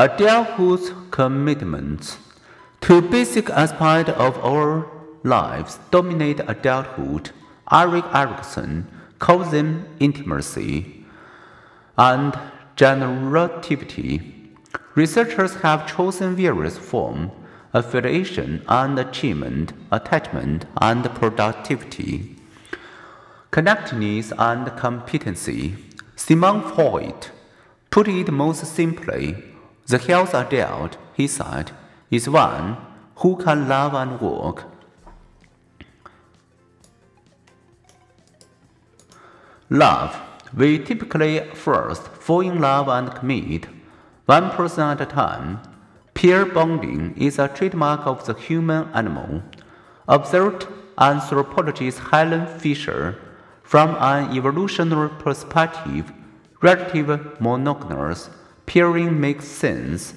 Adulthood's commitments. to basic aspects of our lives dominate adulthood. Erik Erikson calls them intimacy and generativity. Researchers have chosen various forms affiliation and achievement, attachment and productivity, connectedness and competency. Sigmund Freud put it most simply the healthy adult, he said, is one who can love and work. Love. We typically first fall in love and commit, one person at a time. Pair bonding is a trademark of the human animal. Observed anthropologist Helen Fisher, from an evolutionary perspective, relative monogamous Pairing makes sense.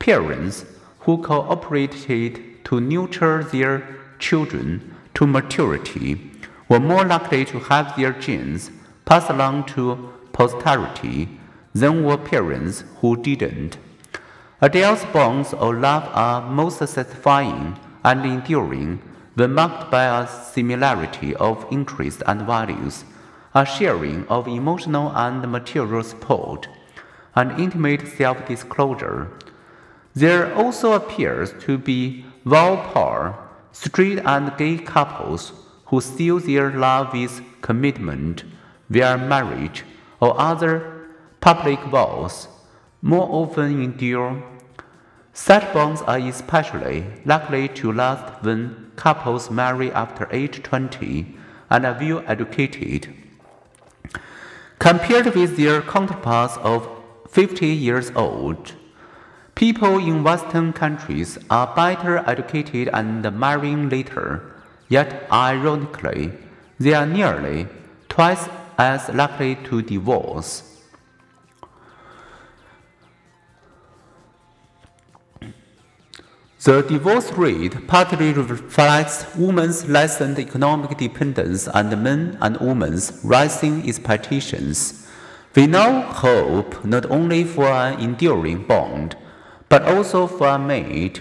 Parents who cooperated to nurture their children to maturity were more likely to have their genes passed along to posterity than were parents who didn't. Adults' bonds of love are most satisfying and enduring when marked by a similarity of interests and values, a sharing of emotional and material support and intimate self disclosure. There also appears to be par, straight and gay couples who seal their love with commitment via marriage or other public vows, more often endure. Such bonds are especially likely to last when couples marry after age 20 and are well educated. Compared with their counterparts of 50 years old. People in Western countries are better educated and marrying later, yet ironically, they are nearly twice as likely to divorce. The divorce rate partly reflects women's lessened economic dependence and men and women's rising expectations. We now hope not only for an enduring bond, but also for a mate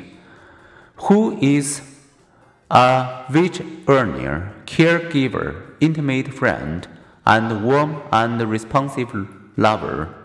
who is a wage earner, caregiver, intimate friend, and warm and responsive lover.